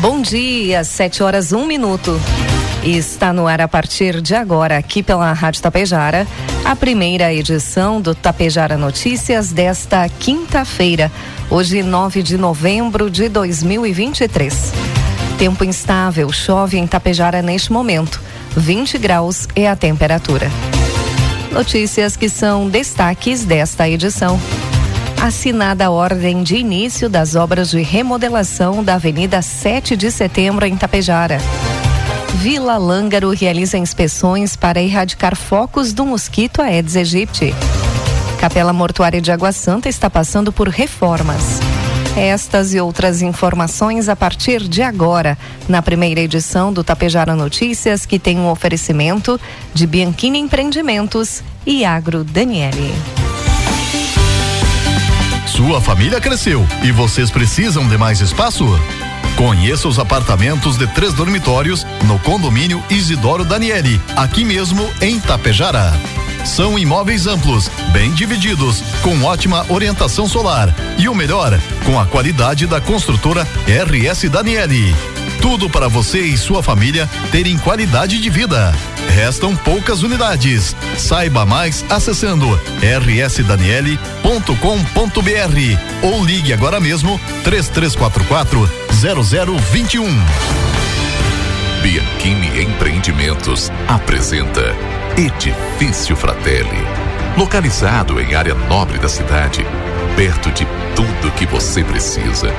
Bom dia, 7 horas um minuto. Está no ar a partir de agora, aqui pela Rádio Tapejara, a primeira edição do Tapejara Notícias desta quinta-feira, hoje 9 de novembro de 2023. Tempo instável, chove em Tapejara neste momento. 20 graus é a temperatura. Notícias que são destaques desta edição assinada a ordem de início das obras de remodelação da Avenida 7 de Setembro em Tapejara. Vila Lângaro realiza inspeções para erradicar focos do mosquito Aedes aegypti. Capela Mortuária de Água Santa está passando por reformas. Estas e outras informações a partir de agora, na primeira edição do Tapejara Notícias, que tem um oferecimento de Bianchini Empreendimentos e Agro Daniele. Sua família cresceu e vocês precisam de mais espaço? Conheça os apartamentos de três dormitórios no condomínio Isidoro Daniele, aqui mesmo em Tapejara. São imóveis amplos, bem divididos, com ótima orientação solar e o melhor, com a qualidade da construtora RS Daniele. Tudo para você e sua família terem qualidade de vida. Restam poucas unidades. Saiba mais acessando rsdaniele.com.br ou ligue agora mesmo 3344 0021. Bianchini Empreendimentos apresenta Edifício Fratelli. Localizado em área nobre da cidade, perto de tudo que você precisa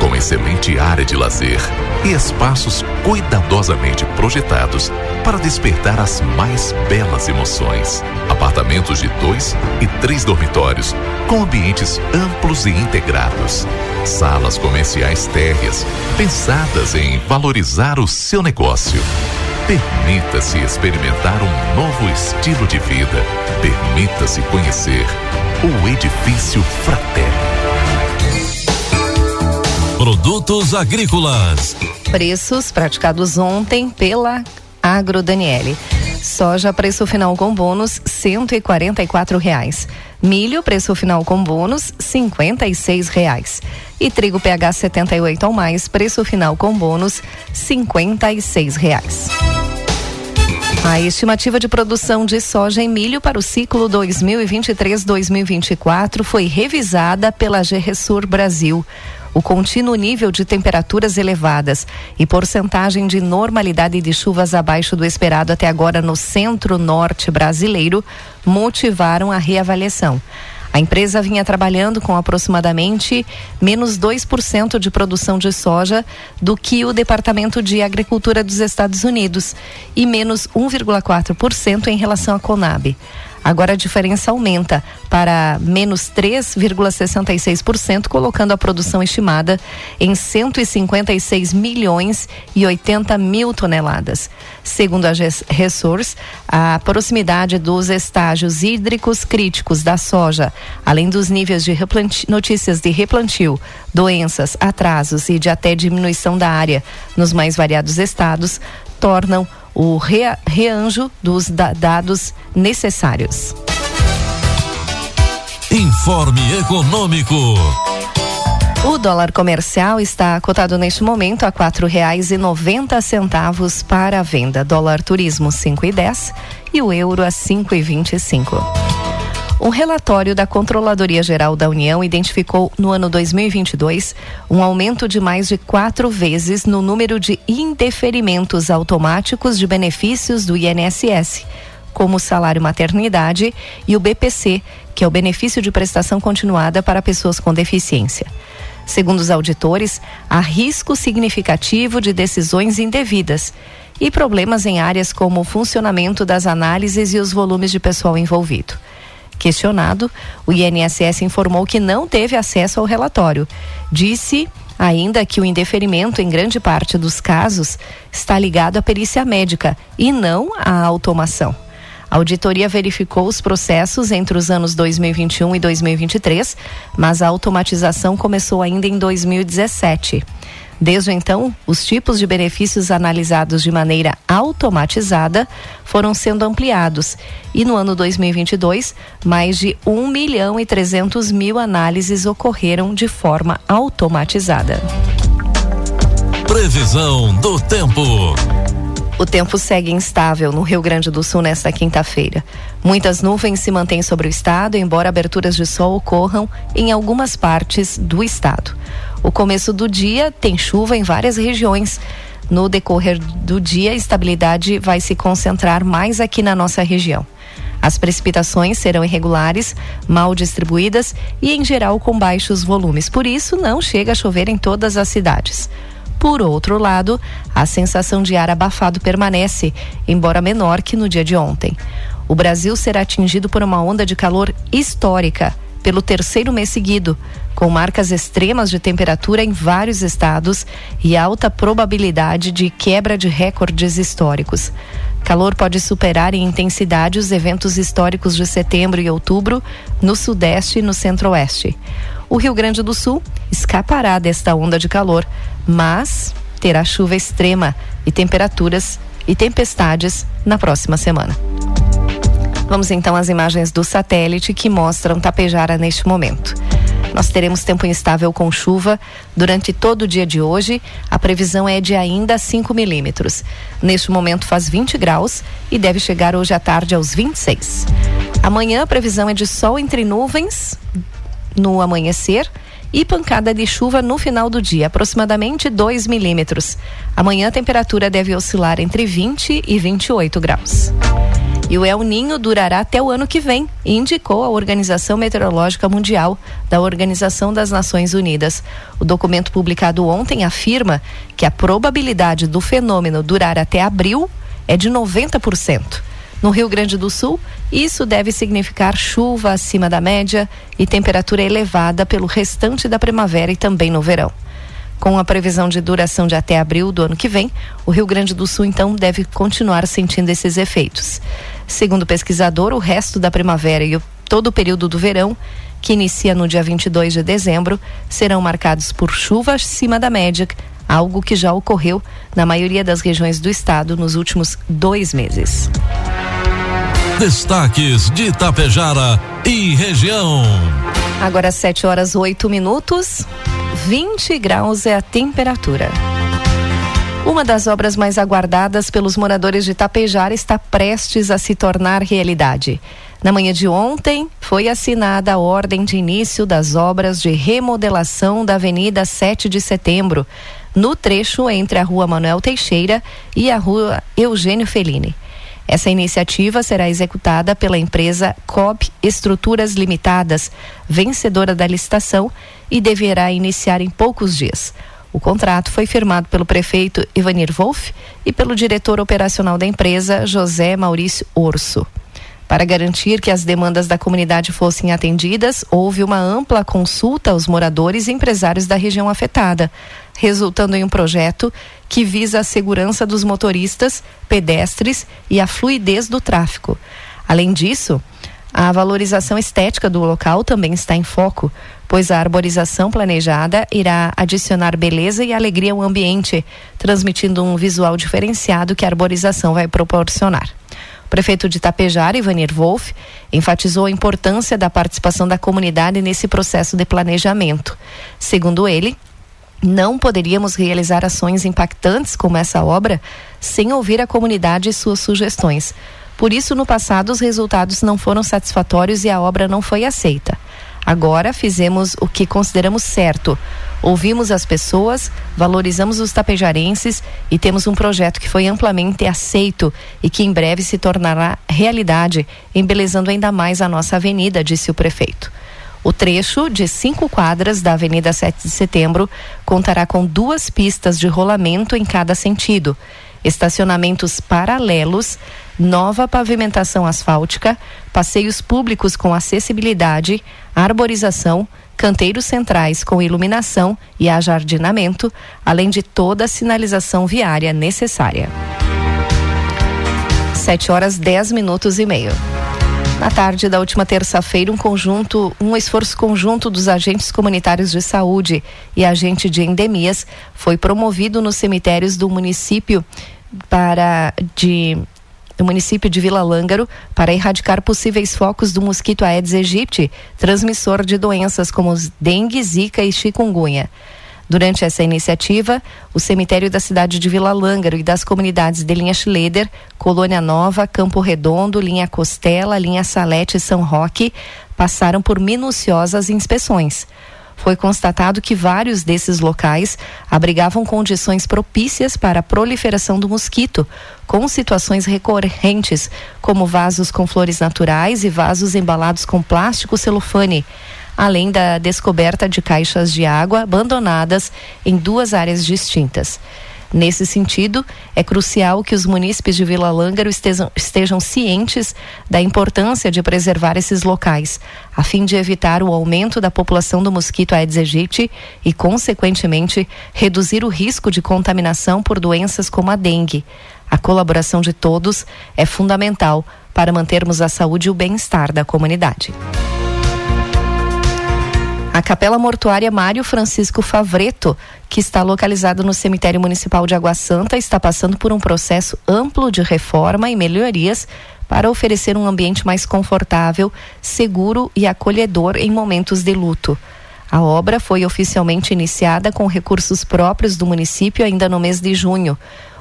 com excelente área de lazer e espaços cuidadosamente projetados para despertar as mais belas emoções. Apartamentos de dois e três dormitórios, com ambientes amplos e integrados. Salas comerciais térreas, pensadas em valorizar o seu negócio. Permita-se experimentar um novo estilo de vida. Permita-se conhecer o Edifício Fraterno. Produtos agrícolas. Preços praticados ontem pela Agro Daniele. Soja preço final com bônus cento e quarenta e quatro reais. Milho preço final com bônus cinquenta e seis reais. E trigo PH 78 ou mais preço final com bônus cinquenta e seis reais. A estimativa de produção de soja e milho para o ciclo 2023-2024 foi revisada pela GRSUR Brasil o contínuo nível de temperaturas elevadas e porcentagem de normalidade de chuvas abaixo do esperado até agora no centro-norte brasileiro motivaram a reavaliação. A empresa vinha trabalhando com aproximadamente menos 2% de produção de soja do que o Departamento de Agricultura dos Estados Unidos e menos 1,4% em relação à Conab. Agora a diferença aumenta para menos 3,66%, colocando a produção estimada em 156 milhões e 80 mil toneladas. Segundo a Resource, a proximidade dos estágios hídricos críticos da soja, além dos níveis de notícias de replantio, doenças, atrasos e de até diminuição da área nos mais variados estados, tornam o rea, reanjo dos da, dados necessários. Informe Econômico. O dólar comercial está cotado neste momento a quatro reais e noventa centavos para a venda. Dólar turismo cinco e dez e o euro a cinco e vinte e cinco. Um relatório da Controladoria Geral da União identificou no ano 2022 um aumento de mais de quatro vezes no número de indeferimentos automáticos de benefícios do INSS, como o salário maternidade e o BPC, que é o benefício de prestação continuada para pessoas com deficiência. Segundo os auditores, há risco significativo de decisões indevidas e problemas em áreas como o funcionamento das análises e os volumes de pessoal envolvido. Questionado, o INSS informou que não teve acesso ao relatório. Disse ainda que o indeferimento, em grande parte dos casos, está ligado à perícia médica e não à automação. A auditoria verificou os processos entre os anos 2021 e 2023, mas a automatização começou ainda em 2017. Desde então, os tipos de benefícios analisados de maneira automatizada foram sendo ampliados e no ano 2022, mais de 1 milhão e 300 mil análises ocorreram de forma automatizada. Previsão do tempo. O tempo segue instável no Rio Grande do Sul nesta quinta-feira. Muitas nuvens se mantêm sobre o estado, embora aberturas de sol ocorram em algumas partes do estado. O começo do dia tem chuva em várias regiões. No decorrer do dia, a estabilidade vai se concentrar mais aqui na nossa região. As precipitações serão irregulares, mal distribuídas e, em geral, com baixos volumes. Por isso, não chega a chover em todas as cidades. Por outro lado, a sensação de ar abafado permanece, embora menor que no dia de ontem. O Brasil será atingido por uma onda de calor histórica pelo terceiro mês seguido, com marcas extremas de temperatura em vários estados e alta probabilidade de quebra de recordes históricos. Calor pode superar em intensidade os eventos históricos de setembro e outubro no Sudeste e no Centro-Oeste. O Rio Grande do Sul escapará desta onda de calor, mas terá chuva extrema e temperaturas e tempestades na próxima semana. Vamos então às imagens do satélite que mostram Tapejara neste momento. Nós teremos tempo instável com chuva durante todo o dia de hoje. A previsão é de ainda 5 milímetros. Neste momento faz 20 graus e deve chegar hoje à tarde aos 26. Amanhã a previsão é de sol entre nuvens no amanhecer e pancada de chuva no final do dia, aproximadamente 2 milímetros. Amanhã a temperatura deve oscilar entre 20 e 28 graus. E o El Ninho durará até o ano que vem, indicou a Organização Meteorológica Mundial da Organização das Nações Unidas. O documento publicado ontem afirma que a probabilidade do fenômeno durar até abril é de 90%. No Rio Grande do Sul, isso deve significar chuva acima da média e temperatura elevada pelo restante da primavera e também no verão. Com a previsão de duração de até abril do ano que vem, o Rio Grande do Sul então deve continuar sentindo esses efeitos. Segundo o pesquisador, o resto da primavera e o, todo o período do verão, que inicia no dia 22 de dezembro, serão marcados por chuva acima da média, algo que já ocorreu na maioria das regiões do estado nos últimos dois meses. Destaques de Itapejara e região. Agora 7 horas 8 minutos, 20 graus é a temperatura. Uma das obras mais aguardadas pelos moradores de Itapejara está prestes a se tornar realidade. Na manhã de ontem, foi assinada a ordem de início das obras de remodelação da Avenida 7 de Setembro, no trecho entre a Rua Manuel Teixeira e a Rua Eugênio Fellini. Essa iniciativa será executada pela empresa COB Estruturas Limitadas, vencedora da licitação, e deverá iniciar em poucos dias. O contrato foi firmado pelo prefeito Ivanir Wolff e pelo diretor operacional da empresa, José Maurício Orso. Para garantir que as demandas da comunidade fossem atendidas, houve uma ampla consulta aos moradores e empresários da região afetada, resultando em um projeto que visa a segurança dos motoristas, pedestres e a fluidez do tráfego. Além disso, a valorização estética do local também está em foco, pois a arborização planejada irá adicionar beleza e alegria ao ambiente, transmitindo um visual diferenciado que a arborização vai proporcionar. O prefeito de Tapejara, Ivanir Wolff, enfatizou a importância da participação da comunidade nesse processo de planejamento. Segundo ele, não poderíamos realizar ações impactantes como essa obra sem ouvir a comunidade e suas sugestões. Por isso, no passado, os resultados não foram satisfatórios e a obra não foi aceita. Agora fizemos o que consideramos certo. Ouvimos as pessoas, valorizamos os tapejarenses e temos um projeto que foi amplamente aceito e que em breve se tornará realidade, embelezando ainda mais a nossa avenida, disse o prefeito. O trecho de cinco quadras da Avenida 7 de Setembro contará com duas pistas de rolamento em cada sentido, estacionamentos paralelos, nova pavimentação asfáltica, passeios públicos com acessibilidade, arborização, canteiros centrais com iluminação e ajardinamento, além de toda a sinalização viária necessária. 7 horas 10 minutos e meio. Na tarde da última terça-feira, um conjunto, um esforço conjunto dos agentes comunitários de saúde e agente de endemias foi promovido nos cemitérios do município para de do município de Vila Lângaro para erradicar possíveis focos do mosquito Aedes aegypti, transmissor de doenças como dengue, zika e chikungunya. Durante essa iniciativa, o cemitério da cidade de Vila Lângaro e das comunidades de Linha Schleder, Colônia Nova, Campo Redondo, Linha Costela, Linha Salete e São Roque passaram por minuciosas inspeções. Foi constatado que vários desses locais abrigavam condições propícias para a proliferação do mosquito, com situações recorrentes, como vasos com flores naturais e vasos embalados com plástico celofane além da descoberta de caixas de água abandonadas em duas áreas distintas. Nesse sentido, é crucial que os munícipes de Vila Lângaro estejam, estejam, cientes da importância de preservar esses locais, a fim de evitar o aumento da população do mosquito Aedes aegypti e, consequentemente, reduzir o risco de contaminação por doenças como a dengue. A colaboração de todos é fundamental para mantermos a saúde e o bem-estar da comunidade. A Capela Mortuária Mário Francisco Favreto, que está localizada no Cemitério Municipal de Água Santa, está passando por um processo amplo de reforma e melhorias para oferecer um ambiente mais confortável, seguro e acolhedor em momentos de luto. A obra foi oficialmente iniciada com recursos próprios do município ainda no mês de junho.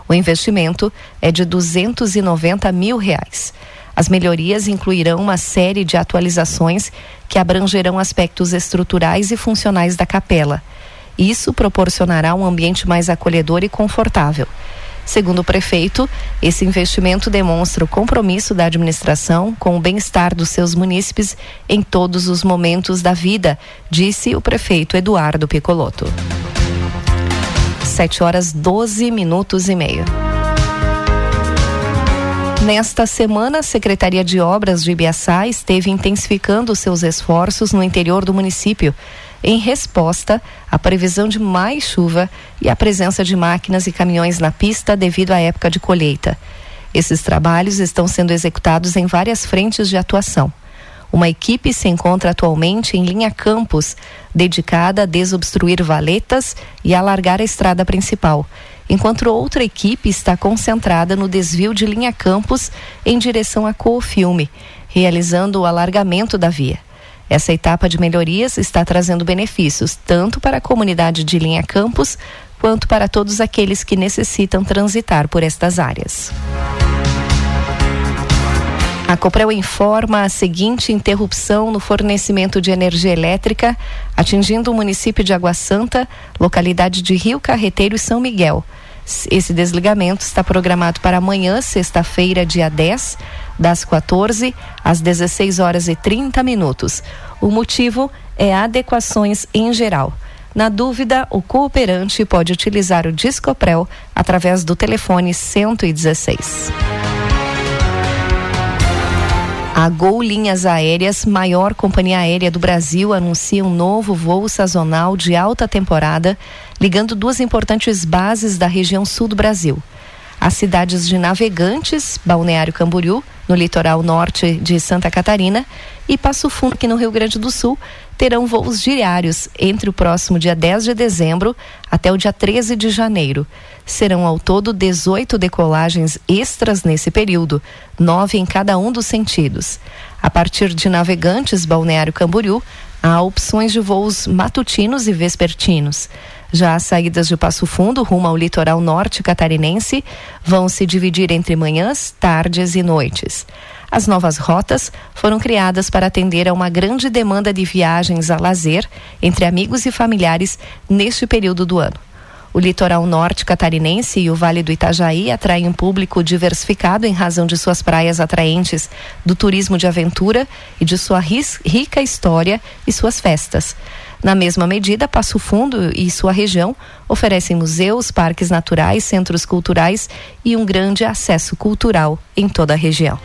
O investimento é de 290 mil reais. As melhorias incluirão uma série de atualizações que abrangerão aspectos estruturais e funcionais da capela. Isso proporcionará um ambiente mais acolhedor e confortável. Segundo o prefeito, esse investimento demonstra o compromisso da administração com o bem-estar dos seus munícipes em todos os momentos da vida, disse o prefeito Eduardo Picoloto. 7 horas 12 minutos e meio. Nesta semana, a Secretaria de Obras de Ibiaçá esteve intensificando seus esforços no interior do município, em resposta à previsão de mais chuva e à presença de máquinas e caminhões na pista devido à época de colheita. Esses trabalhos estão sendo executados em várias frentes de atuação. Uma equipe se encontra atualmente em linha Campos, dedicada a desobstruir valetas e alargar a estrada principal enquanto outra equipe está concentrada no desvio de linha Campos em direção a Coofilme, realizando o alargamento da via. Essa etapa de melhorias está trazendo benefícios tanto para a comunidade de linha Campos quanto para todos aqueles que necessitam transitar por estas áreas. A Coprel informa a seguinte interrupção no fornecimento de energia elétrica, atingindo o município de Água Santa, localidade de Rio Carreteiro e São Miguel. Esse desligamento está programado para amanhã, sexta-feira, dia 10, das 14 às 16 horas e 30 minutos. O motivo é adequações em geral. Na dúvida, o cooperante pode utilizar o Discoprel através do telefone 116. A Gol Linhas Aéreas, maior companhia aérea do Brasil, anuncia um novo voo sazonal de alta temporada, ligando duas importantes bases da região sul do Brasil. As cidades de Navegantes, Balneário Camboriú, no litoral norte de Santa Catarina, e Passo Fundo, aqui no Rio Grande do Sul, terão voos diários entre o próximo dia 10 de dezembro até o dia 13 de janeiro. Serão ao todo 18 decolagens extras nesse período, nove em cada um dos sentidos. A partir de Navegantes, Balneário Camboriú, há opções de voos matutinos e vespertinos. Já as saídas de Passo Fundo rumo ao litoral norte catarinense vão se dividir entre manhãs, tardes e noites. As novas rotas foram criadas para atender a uma grande demanda de viagens a lazer entre amigos e familiares neste período do ano. O litoral norte catarinense e o Vale do Itajaí atraem um público diversificado em razão de suas praias atraentes, do turismo de aventura e de sua rica história e suas festas. Na mesma medida, Passo Fundo e sua região oferecem museus, parques naturais, centros culturais e um grande acesso cultural em toda a região.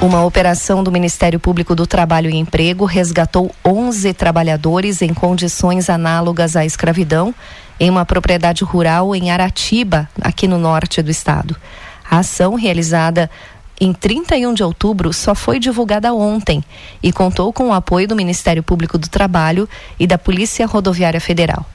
Uma operação do Ministério Público do Trabalho e Emprego resgatou 11 trabalhadores em condições análogas à escravidão em uma propriedade rural em Aratiba, aqui no norte do estado. A ação, realizada em 31 de outubro, só foi divulgada ontem e contou com o apoio do Ministério Público do Trabalho e da Polícia Rodoviária Federal.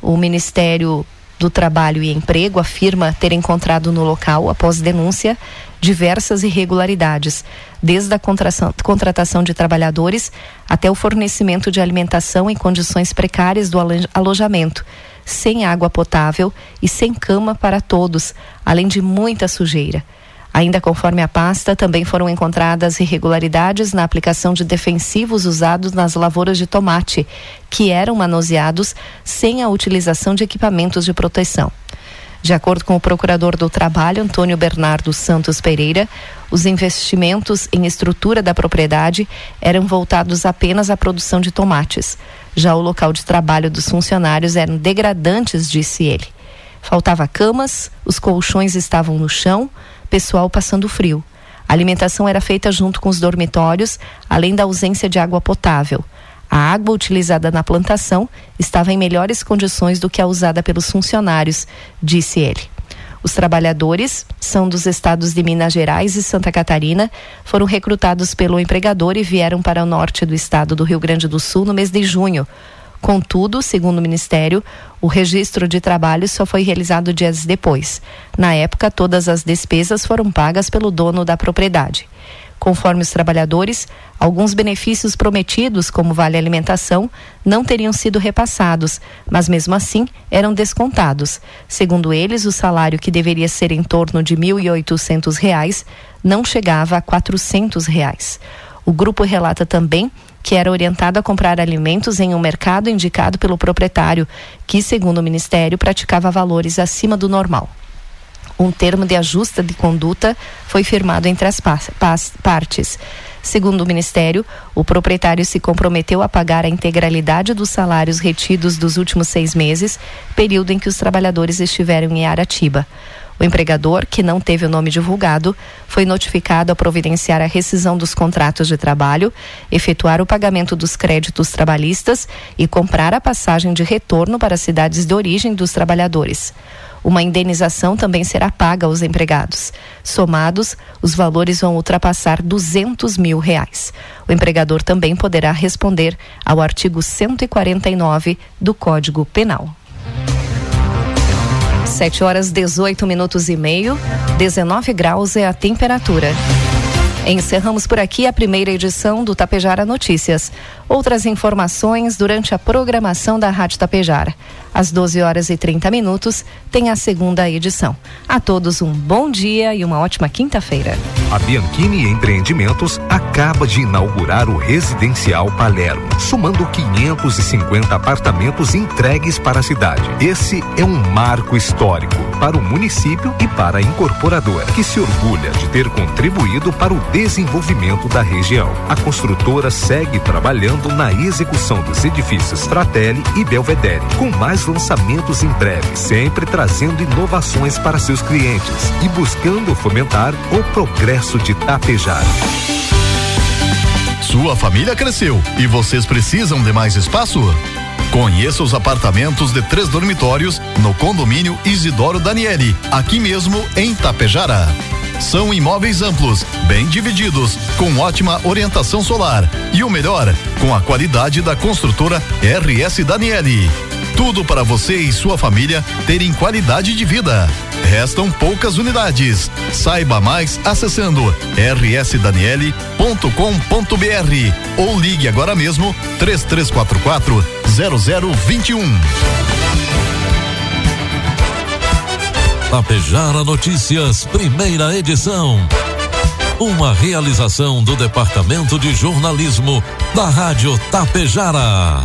O Ministério do Trabalho e Emprego afirma ter encontrado no local, após denúncia, diversas irregularidades, desde a contratação de trabalhadores até o fornecimento de alimentação em condições precárias do alojamento, sem água potável e sem cama para todos, além de muita sujeira. Ainda conforme a pasta, também foram encontradas irregularidades na aplicação de defensivos usados nas lavouras de tomate, que eram manuseados sem a utilização de equipamentos de proteção. De acordo com o procurador do Trabalho, Antônio Bernardo Santos Pereira, os investimentos em estrutura da propriedade eram voltados apenas à produção de tomates. Já o local de trabalho dos funcionários eram degradantes, disse ele. Faltava camas, os colchões estavam no chão, pessoal passando frio. A alimentação era feita junto com os dormitórios, além da ausência de água potável. A água utilizada na plantação estava em melhores condições do que a usada pelos funcionários, disse ele. Os trabalhadores são dos estados de Minas Gerais e Santa Catarina, foram recrutados pelo empregador e vieram para o norte do estado do Rio Grande do Sul no mês de junho, Contudo, segundo o Ministério, o registro de trabalho só foi realizado dias depois. Na época, todas as despesas foram pagas pelo dono da propriedade. Conforme os trabalhadores, alguns benefícios prometidos, como vale alimentação, não teriam sido repassados, mas mesmo assim eram descontados. Segundo eles, o salário que deveria ser em torno de R$ 1.800 não chegava a 400 reais. O grupo relata também que era orientado a comprar alimentos em um mercado indicado pelo proprietário, que, segundo o Ministério, praticava valores acima do normal. Um termo de ajuste de conduta foi firmado entre as partes. Segundo o Ministério, o proprietário se comprometeu a pagar a integralidade dos salários retidos dos últimos seis meses, período em que os trabalhadores estiveram em Aratiba. O empregador, que não teve o nome divulgado, foi notificado a providenciar a rescisão dos contratos de trabalho, efetuar o pagamento dos créditos trabalhistas e comprar a passagem de retorno para as cidades de origem dos trabalhadores. Uma indenização também será paga aos empregados. Somados, os valores vão ultrapassar 200 mil reais. O empregador também poderá responder ao artigo 149 do Código Penal. 7 horas 18 minutos e meio, 19 graus é a temperatura. Encerramos por aqui a primeira edição do Tapejara Notícias. Outras informações durante a programação da Rádio Tapejara. Às 12 horas e 30 minutos, tem a segunda edição. A todos um bom dia e uma ótima quinta-feira. A Bianchini Empreendimentos acaba de inaugurar o Residencial Palermo, somando 550 apartamentos entregues para a cidade. Esse é um marco histórico para o município e para a incorporadora, que se orgulha de ter contribuído para o desenvolvimento da região. A construtora segue trabalhando na execução dos edifícios Fratelli e Belvedere, com mais lançamentos em breve, sempre trazendo inovações para seus clientes e buscando fomentar o progresso de Tapejara. Sua família cresceu e vocês precisam de mais espaço? Conheça os apartamentos de três dormitórios no condomínio Isidoro Daniele, aqui mesmo em Tapejara. São imóveis amplos, bem divididos, com ótima orientação solar e o melhor, com a qualidade da construtora RS Daniele. Tudo para você e sua família terem qualidade de vida. Restam poucas unidades. Saiba mais acessando rsdaniele.com.br ou ligue agora mesmo 3344 0021. Tapejara Notícias, primeira edição. Uma realização do Departamento de Jornalismo da Rádio Tapejara.